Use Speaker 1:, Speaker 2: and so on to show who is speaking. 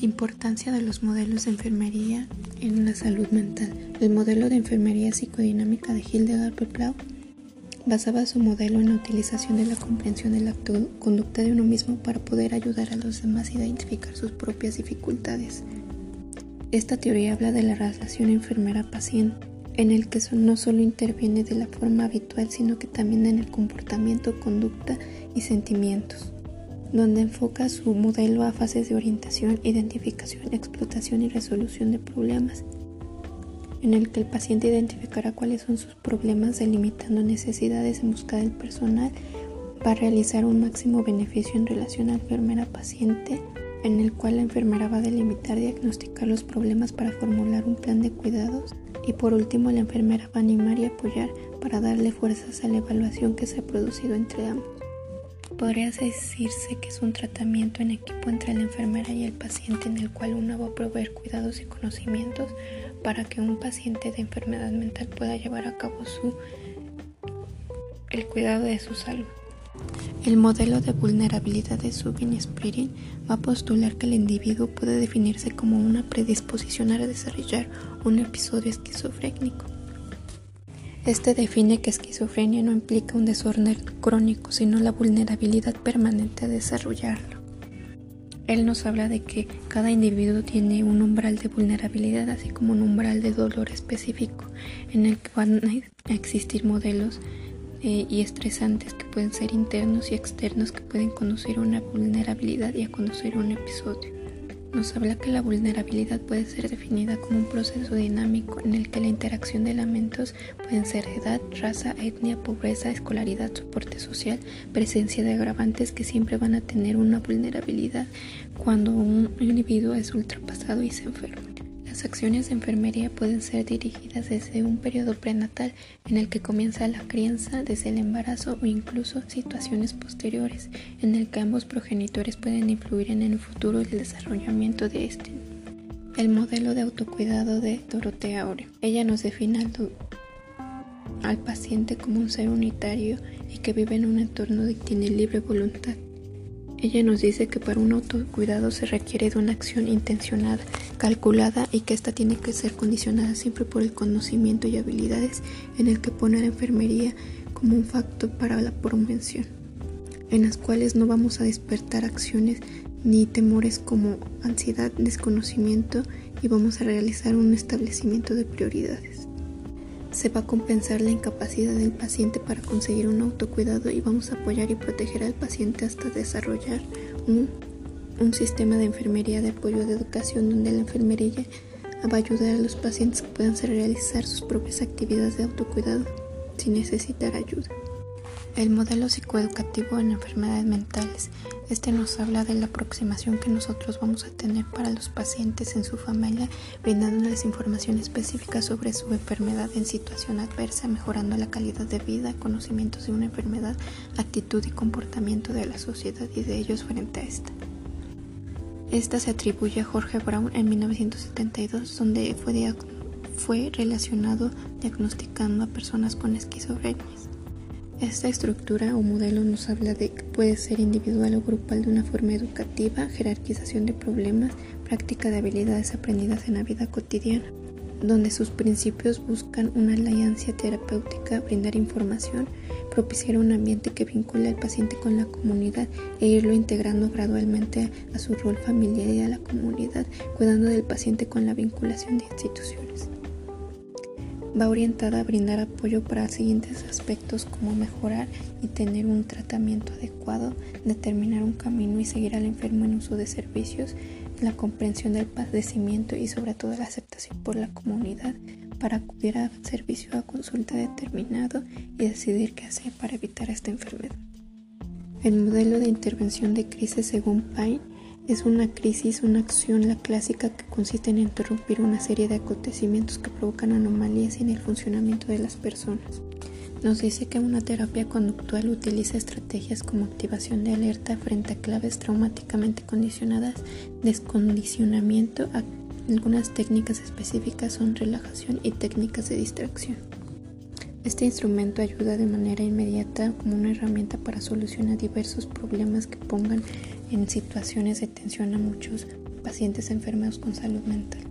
Speaker 1: Importancia de los modelos de enfermería en la salud mental. El modelo de enfermería psicodinámica de Hildegard Blau basaba su modelo en la utilización de la comprensión de la conducta de uno mismo para poder ayudar a los demás y identificar sus propias dificultades. Esta teoría habla de la relación enfermera-paciente, en el que no solo interviene de la forma habitual, sino que también en el comportamiento, conducta y sentimientos donde enfoca su modelo a fases de orientación, identificación, explotación y resolución de problemas, en el que el paciente identificará cuáles son sus problemas delimitando necesidades en busca del personal para realizar un máximo beneficio en relación a enfermera-paciente, en el cual la enfermera va a delimitar, diagnosticar los problemas para formular un plan de cuidados y por último la enfermera va a animar y apoyar para darle fuerzas a la evaluación que se ha producido entre ambos. Podría decirse que es un tratamiento en equipo entre la enfermera y el paciente en el cual uno va a proveer cuidados y conocimientos para que un paciente de enfermedad mental pueda llevar a cabo su el cuidado de su salud. El modelo de vulnerabilidad de Subin Spirin va a postular que el individuo puede definirse como una predisposición a desarrollar un episodio esquizofrénico este define que esquizofrenia no implica un desorden crónico, sino la vulnerabilidad permanente a desarrollarlo. Él nos habla de que cada individuo tiene un umbral de vulnerabilidad, así como un umbral de dolor específico, en el que van a existir modelos eh, y estresantes que pueden ser internos y externos que pueden conducir a una vulnerabilidad y a conducir un episodio nos habla que la vulnerabilidad puede ser definida como un proceso dinámico en el que la interacción de elementos pueden ser edad, raza, etnia, pobreza, escolaridad, soporte social, presencia de agravantes que siempre van a tener una vulnerabilidad cuando un individuo es ultrapasado y se enferma. Las acciones de enfermería pueden ser dirigidas desde un periodo prenatal en el que comienza la crianza, desde el embarazo o incluso situaciones posteriores en el que ambos progenitores pueden influir en el futuro y el desarrollamiento de este. El modelo de autocuidado de Dorotea Aureo. Ella nos define al, al paciente como un ser unitario y que vive en un entorno que tiene libre voluntad. Ella nos dice que para un autocuidado se requiere de una acción intencionada, calculada y que ésta tiene que ser condicionada siempre por el conocimiento y habilidades en el que pone la enfermería como un factor para la promoción, en las cuales no vamos a despertar acciones ni temores como ansiedad, desconocimiento y vamos a realizar un establecimiento de prioridades se va a compensar la incapacidad del paciente para conseguir un autocuidado y vamos a apoyar y proteger al paciente hasta desarrollar un, sistema de enfermería de apoyo de educación donde la enfermería va a ayudar a los pacientes que puedan realizar sus propias actividades de autocuidado sin necesitar ayuda. El modelo psicoeducativo en enfermedades mentales. Este nos habla de la aproximación que nosotros vamos a tener para los pacientes en su familia, brindándoles información específica sobre su enfermedad en situación adversa, mejorando la calidad de vida, conocimientos de una enfermedad, actitud y comportamiento de la sociedad y de ellos frente a esta. Esta se atribuye a Jorge Brown en 1972, donde fue, fue relacionado diagnosticando a personas con esquizofrenia. Esta estructura o modelo nos habla de que puede ser individual o grupal de una forma educativa, jerarquización de problemas, práctica de habilidades aprendidas en la vida cotidiana, donde sus principios buscan una alianza terapéutica, brindar información, propiciar un ambiente que vincule al paciente con la comunidad e irlo integrando gradualmente a su rol familiar y a la comunidad, cuidando del paciente con la vinculación de instituciones va orientada a brindar apoyo para siguientes aspectos como mejorar y tener un tratamiento adecuado, determinar un camino y seguir al enfermo en uso de servicios, la comprensión del padecimiento y sobre todo la aceptación por la comunidad para acudir a servicio a consulta determinado y decidir qué hacer para evitar esta enfermedad. El modelo de intervención de crisis según Pine es una crisis, una acción, la clásica que consiste en interrumpir una serie de acontecimientos que provocan anomalías en el funcionamiento de las personas. Nos dice que una terapia conductual utiliza estrategias como activación de alerta frente a claves traumáticamente condicionadas, descondicionamiento, algunas técnicas específicas son relajación y técnicas de distracción. Este instrumento ayuda de manera inmediata como una herramienta para solucionar diversos problemas que pongan en situaciones de tensión a muchos pacientes enfermos con salud mental.